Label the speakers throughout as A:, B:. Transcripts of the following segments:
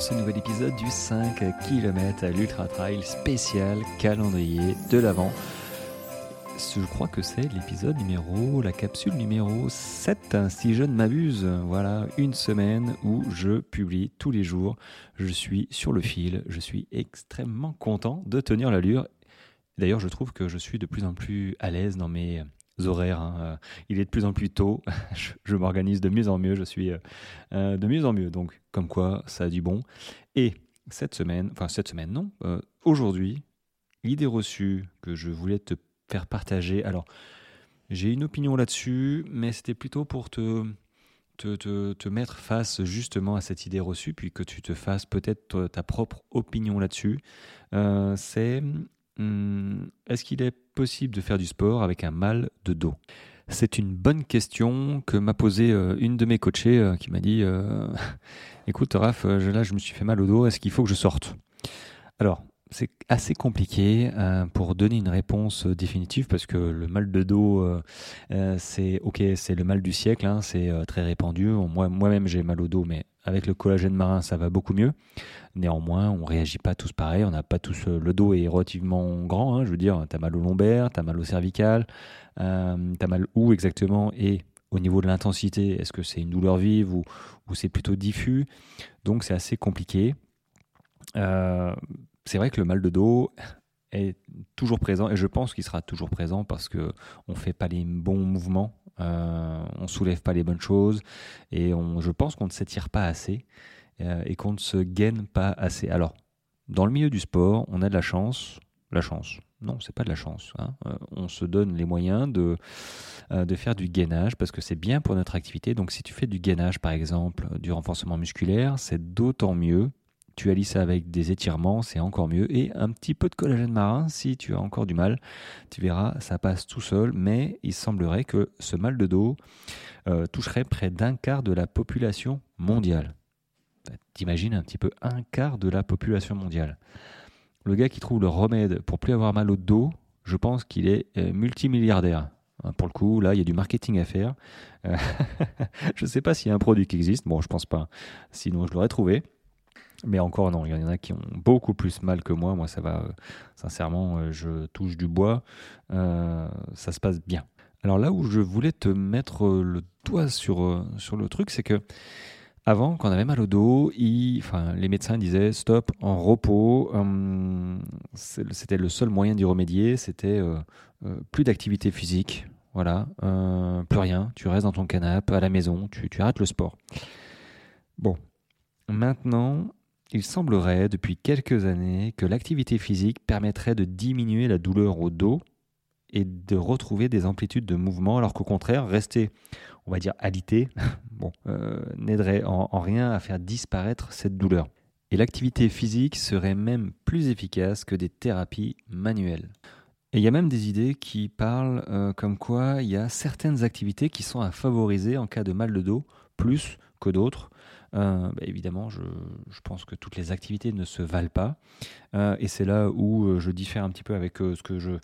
A: ce nouvel épisode du 5 km à l'Ultra Trail spécial calendrier de l'Avent. Je crois que c'est l'épisode numéro, la capsule numéro 7, si je ne m'abuse. Voilà, une semaine où je publie tous les jours. Je suis sur le fil, je suis extrêmement content de tenir l'allure. D'ailleurs, je trouve que je suis de plus en plus à l'aise dans mes horaires. Hein. Euh, il est de plus en plus tôt. je, m'organise de mieux en mieux. Je suis euh, euh, de mieux en mieux. Donc, comme quoi, ça a du bon. Et cette semaine, enfin, cette semaine, non, aujourd'hui, l'idée reçue que je voulais te faire partager. Alors, j'ai une opinion là-dessus, mais c'était plutôt pour te, te, te, mettre face justement à cette idée reçue, puis que tu te fasses peut-être ta propre opinion là-dessus. c'est Hmm, est-ce qu'il est possible de faire du sport avec un mal de dos C'est une bonne question que m'a posée euh, une de mes coachées euh, qui m'a dit euh, Écoute, Raph, là je me suis fait mal au dos, est-ce qu'il faut que je sorte? Alors, c'est assez compliqué pour donner une réponse définitive parce que le mal de dos, c'est ok, c'est le mal du siècle, hein, c'est très répandu. Moi, moi-même, j'ai mal au dos, mais avec le collagène marin, ça va beaucoup mieux. Néanmoins, on réagit pas tous pareil. On n'a pas tous euh, le dos est relativement grand. Hein, je veux dire, tu as mal au lombaire, tu as mal au cervical, euh, tu as mal où exactement et au niveau de l'intensité, est-ce que c'est une douleur vive ou, c'est plutôt diffus? Donc c'est assez compliqué. Euh, c'est vrai que le mal de dos est toujours présent et je pense qu'il sera toujours présent parce que on fait pas les bons mouvements, euh, on soulève pas les bonnes choses et on, je pense qu'on ne s'étire pas assez. Euh, et qu'on ne se gaine pas assez. Alors, dans le milieu du sport, on a de la chance. La chance. Non, c'est pas de la chance. Hein. Euh, on se donne les moyens de, euh, de faire du gainage parce que c'est bien pour notre activité. Donc, si tu fais du gainage, par exemple, du renforcement musculaire, c'est d'autant mieux. Tu allies ça avec des étirements, c'est encore mieux. Et un petit peu de collagène marin, si tu as encore du mal, tu verras, ça passe tout seul. Mais il semblerait que ce mal de dos toucherait près d'un quart de la population mondiale. Bah, t'imagines un petit peu un quart de la population mondiale. Le gars qui trouve le remède pour plus avoir mal au dos, je pense qu'il est euh, multimilliardaire. Hein, pour le coup, là, il y a du marketing à faire. Euh, je ne sais pas s'il y a un produit qui existe. Bon, je pense pas. Sinon, je l'aurais trouvé. Mais encore, non. Il y en a qui ont beaucoup plus mal que moi. Moi, ça va. Euh, sincèrement, je touche du bois. ça se passe bien. Alors là où je voulais te mettre le doigt sur, sur le truc, c'est que avant, quand on avait mal au dos, les médecins disaient stop, en repos. Hum, c'était le seul moyen d'y remédier. C'était euh, euh, plus d'activité physique. Voilà, euh, plus rien. Tu restes dans ton canapé à la maison. Tu arrêtes le sport. Bon, maintenant, il semblerait depuis quelques années que l'activité physique permettrait de diminuer la douleur au dos et de retrouver des amplitudes de mouvement, alors qu'au contraire, rester, on va dire, alité, euh, n'aiderait en, rien à faire disparaître cette douleur. Et l'activité physique serait même plus efficace que des thérapies manuelles. Et il y a même des idées qui parlent euh, comme quoi il y a certaines activités qui sont à favoriser en cas de mal de dos plus que d'autres. Euh, bah, évidemment, je, je, pense que toutes les activités ne se valent pas. et c'est là où je diffère un petit peu avec ce que je,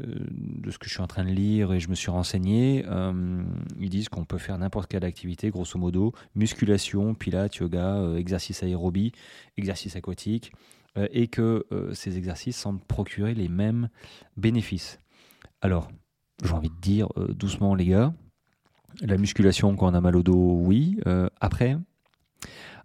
A: euh, de ce que je suis en train de lire et je me suis renseigné, euh, ils disent qu'on peut faire n'importe quelle activité, grosso modo, musculation, pilates, yoga, euh, exercice aérobie, exercice aquatique, et que ces exercices semblent procurer les mêmes bénéfices. Alors, j'ai envie de dire doucement les gars, la musculation quand on a mal au dos, oui. après,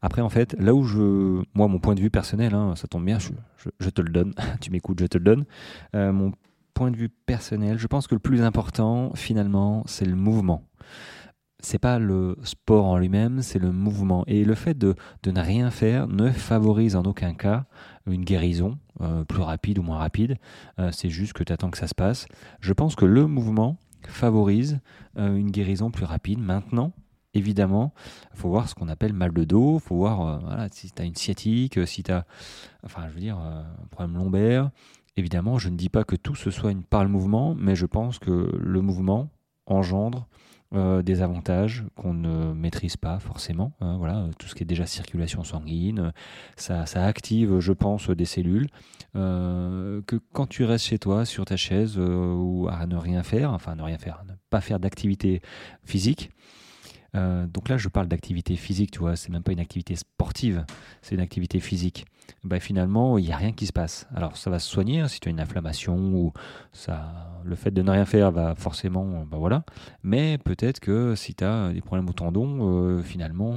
A: après, en fait, là où je. Moi, mon point de vue personnel, hein, ça tombe bien, je, te le donne. tu m'écoutes, je te le donne. mon point de vue personnel, je pense que le plus important, finalement, c'est le mouvement. C'est pas le sport en lui-même, c'est le mouvement. Et le fait de, de, ne rien faire ne favorise en aucun cas une guérison, euh, plus rapide ou moins rapide. Euh, c'est juste que tu attends que ça se passe. Je pense que le mouvement favorise euh, une guérison plus rapide. Maintenant, évidemment, il faut voir ce qu'on appelle mal de dos, il faut voir voilà, si tu as une sciatique, si tu as, dire, un problème lombaire, Évidemment, je ne dis pas que tout ce soit une par le mouvement, mais je pense que le mouvement engendre euh, des avantages qu'on ne maîtrise pas forcément. Hein, voilà, tout ce qui est déjà circulation sanguine, ça, active, je pense, des cellules. Euh, que quand tu restes chez toi, sur ta chaise, euh, ou à ne rien faire, enfin ne rien faire, ne pas faire d'activité physique, Euh, donc là, je parle d'activité physique, tu vois, c'est même pas une activité sportive, c'est une activité physique. Bah, finalement, il n'y a rien qui se passe. Alors, ça va se soigner hein, si tu as une inflammation ou ça, le fait de ne rien faire va forcément, bah voilà. Mais peut-être que si tu as des problèmes au tendon, euh, finalement,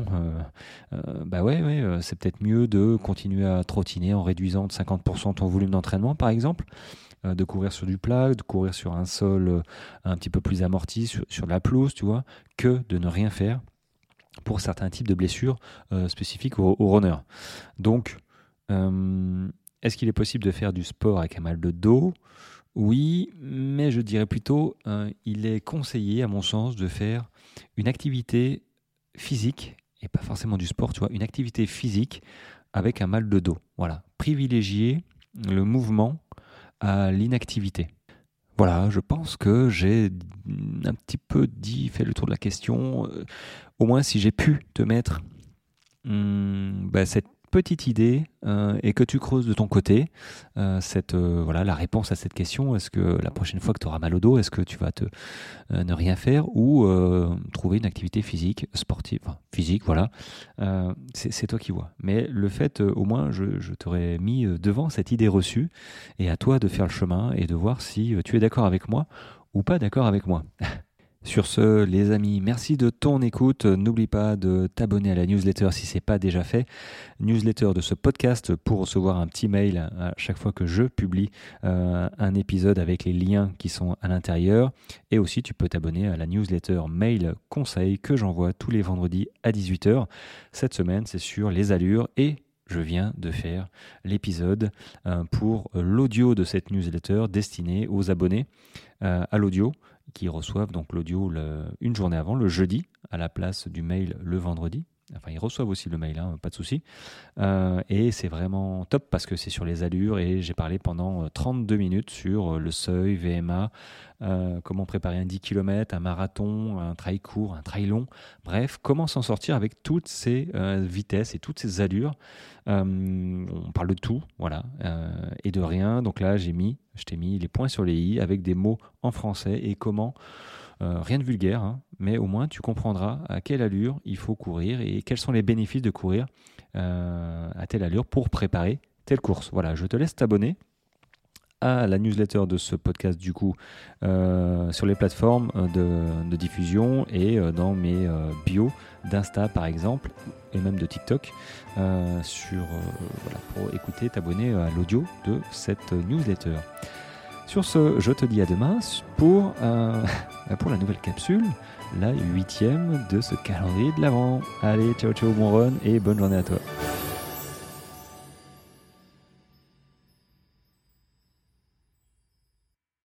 A: euh, bah ouais c'est peut-être mieux de continuer à trottiner en réduisant de 50% ton volume d'entraînement, par exemple de courir sur du plat, de courir sur un sol un petit peu plus amorti, sur, la pelouse, tu vois, que de ne rien faire pour certains types de blessures spécifiques aux, runners. Donc, euh, est-ce qu'il est possible de faire du sport avec un mal de dos? Oui, mais je dirais plutôt, euh, il est conseillé, à mon sens, de faire une activité physique, et pas forcément du sport, tu vois, une activité physique avec un mal de dos. Voilà, privilégier le mouvement à l'inactivité. Voilà, je pense que j'ai un petit peu dit, fait le tour de la question. Euh, au moins, si j'ai pu te mettre hum, bah, cette petite idée euh, et que tu creuses de ton côté euh, euh, voilà, la réponse à cette question. Est-ce que la prochaine fois que tu auras mal au dos, est-ce que tu vas te, ne rien faire ou trouver une activité physique, sportive, physique, voilà. c'est toi qui vois. Mais le fait, au moins, je t'aurais mis devant cette idée reçue et à toi de faire le chemin et de voir si tu es d'accord avec moi ou pas d'accord avec moi. Sur ce, les amis, merci de ton écoute. N'oublie pas de t'abonner à la newsletter si ce n'est pas déjà fait. Newsletter de ce podcast pour recevoir un petit mail à chaque fois que je publie euh, un épisode avec les liens qui sont à l'intérieur. Et aussi, tu peux t'abonner à la newsletter mail conseil que j'envoie tous les vendredis à 18h. Cette semaine, c'est sur les allures et je viens de faire l'épisode euh, pour l'audio de cette newsletter destinée aux abonnés euh, à l'audio qui reçoivent donc l'audio une journée avant, le jeudi, à la place du mail le vendredi. Enfin, ils reçoivent aussi le mail, hein, pas de souci. Euh, et c'est vraiment top parce que c'est sur les allures et j'ai parlé pendant 32 euh, minutes sur euh, le seuil, VMA, comment préparer un 10 km, un marathon, un trail court, un trail long. Bref, comment s'en sortir avec toutes ces vitesses et toutes ces allures. on parle de tout, voilà, et de rien. Donc là, j'ai mis, je t'ai mis les points sur les i avec des mots en français et comment euh, rien de vulgaire, hein, mais au moins tu comprendras à quelle allure il faut courir et quels sont les bénéfices de courir euh, à telle allure pour préparer telle course. Voilà, je te laisse t'abonner à la newsletter de ce podcast du coup euh, sur les plateformes de, diffusion et dans mes bios d'Insta par exemple et même de TikTok pour écouter, t'abonner à l'audio de cette newsletter. Sur ce, je te dis à demain pour, euh, pour la nouvelle capsule, la huitième de ce calendrier de l'avant. Allez, ciao ciao, bon run et bonne journée à toi.